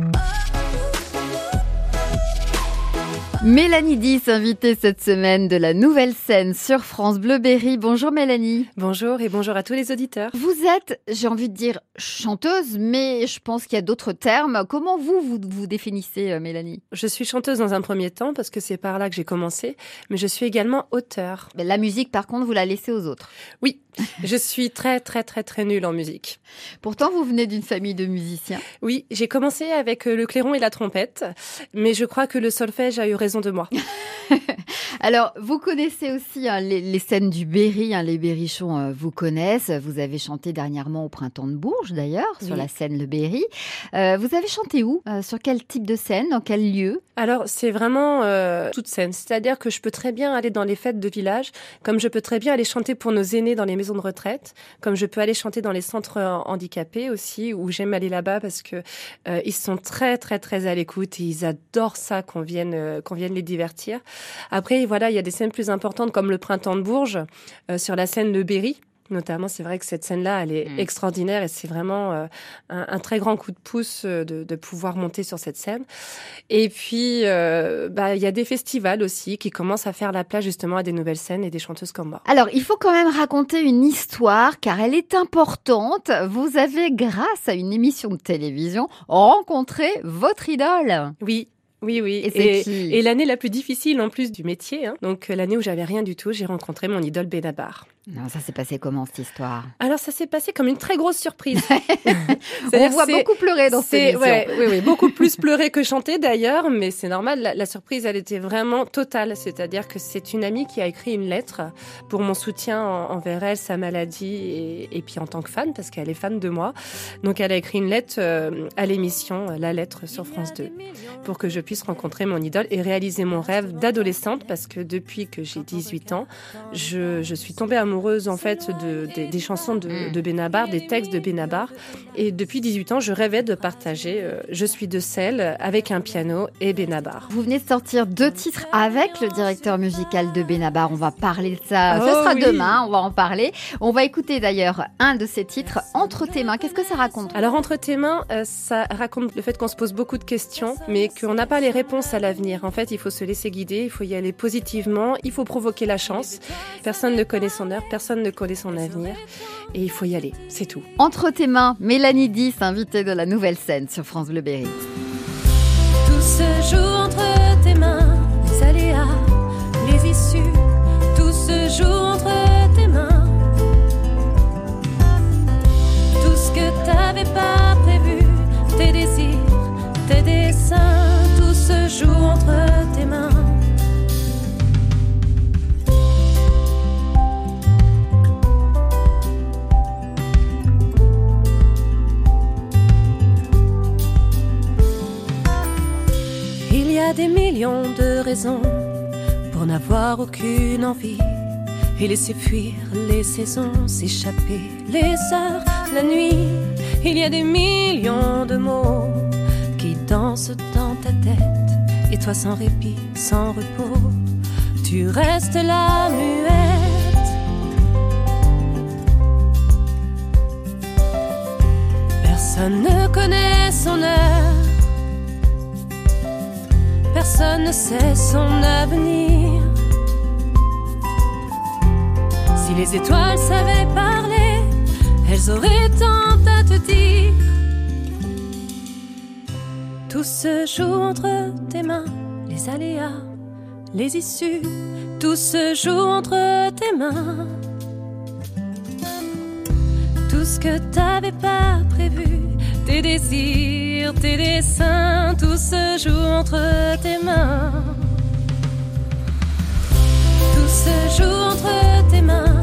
Oh. Mélanie 10, invitée cette semaine de la nouvelle scène sur France Bleu Berry. Bonjour Mélanie. Bonjour et bonjour à tous les auditeurs. Vous êtes, j'ai envie de dire, chanteuse, mais je pense qu'il y a d'autres termes. Comment vous, vous vous définissez, euh, Mélanie? Je suis chanteuse dans un premier temps parce que c'est par là que j'ai commencé, mais je suis également auteur. La musique, par contre, vous la laissez aux autres. Oui, je suis très très très très nulle en musique. Pourtant, vous venez d'une famille de musiciens. Oui, j'ai commencé avec euh, le clairon et la trompette, mais je crois que le solfège a eu raison de moi. Alors, vous connaissez aussi hein, les, scènes du Berry, hein, les Berrichons euh, vous connaissent. Vous avez chanté dernièrement au Printemps de Bourges, d'ailleurs, sur la scène Le Berry. Euh, vous avez chanté où euh, Sur quel type de scène Dans quel lieu? Alors, c'est vraiment toute scène. C'est-à-dire que je peux très bien aller dans les fêtes de village, comme je peux très bien aller chanter pour nos aînés dans les maisons de retraite, comme je peux aller chanter dans les centres handicapés aussi, où j'aime aller là-bas parce que ils sont très, très, très à l'écoute et ils adorent ça qu'on vienne, qu'on vienne les divertir. Après, voilà, il y a des scènes plus importantes comme le Printemps de Bourges, euh, sur la scène de Berry. Notamment, c'est vrai que cette scène-là, elle est mm. extraordinaire et c'est vraiment euh, un, très grand coup de pouce euh, de, pouvoir monter sur cette scène. Et puis, bah, il y a des festivals aussi qui commencent à faire la place justement à des nouvelles scènes et des chanteuses comme moi. Alors, il faut quand même raconter une histoire car elle est importante. Vous avez, grâce à une émission de télévision, rencontré votre idole. Oui, oui, oui. Et, l'année la plus difficile en plus du métier, hein. donc l'année où j'avais rien du tout, j'ai rencontré mon idole Benabar. Non, ça s'est passé comment cette histoire? Alors ça s'est passé comme une très grosse surprise. On voit beaucoup pleurer dans cette émission. oui, oui, beaucoup plus pleurer que chanter d'ailleurs, mais c'est normal. La, surprise, elle était vraiment totale. C'est-à-dire que c'est une amie qui a écrit une lettre pour mon soutien envers elle, sa maladie, et, puis en tant que fan, parce qu'elle est fan de moi. Donc elle a écrit une lettre euh, à l'émission, la lettre sur France 2, pour que je puisse rencontrer mon idole et réaliser mon rêve d'adolescente, parce que depuis que j'ai 18 ans, je, je suis tombée amoureuse en fait de, des chansons de, mm. de, Benabar, des textes de Benabar. Et depuis 18 ans, je rêvais de partager euh, Je suis de sel avec un piano et Benabar. Vous venez de sortir deux titres avec le directeur musical de Benabar. On va parler de ça. Ce oh sera demain. On va en parler. On va écouter d'ailleurs un de ces titres, Entre tes mains. Qu'est-ce que ça raconte Alors Entre tes mains, euh, ça raconte le fait qu'on se pose beaucoup de questions, mais qu'on n'a pas les réponses à l'avenir. En fait, il faut se laisser guider, il faut y aller positivement, il faut provoquer la chance. Personne ne connaît son heure, personne ne connaît son avenir et il faut y aller, c'est tout. Entre tes mains, Mélanie 10, invitée de la nouvelle scène sur France Bleu Berry. Tout se joue entre tes mains, les aléas, les issues, tout se joue entre tes mains. Tout ce que t'avais pas prévu, tes désirs, tes dessins, tout se joue entre des millions de raisons pour n'avoir aucune envie et laisser fuir les saisons, s'échapper les heures, la nuit. Il y a des millions de mots qui dansent dans ta tête et toi sans répit, sans repos, tu restes la muette. Personne ne connaît son heure personne ne sait son avenir. Si les étoiles savaient parler, elles auraient tant à te dire. Tout se joue entre tes mains, les aléas, les issues, tout se joue entre tes mains. Tout ce que t'avais pas prévu, tes désirs, tes dessins, tout se joue entre tes mains. Tout se joue entre tes mains,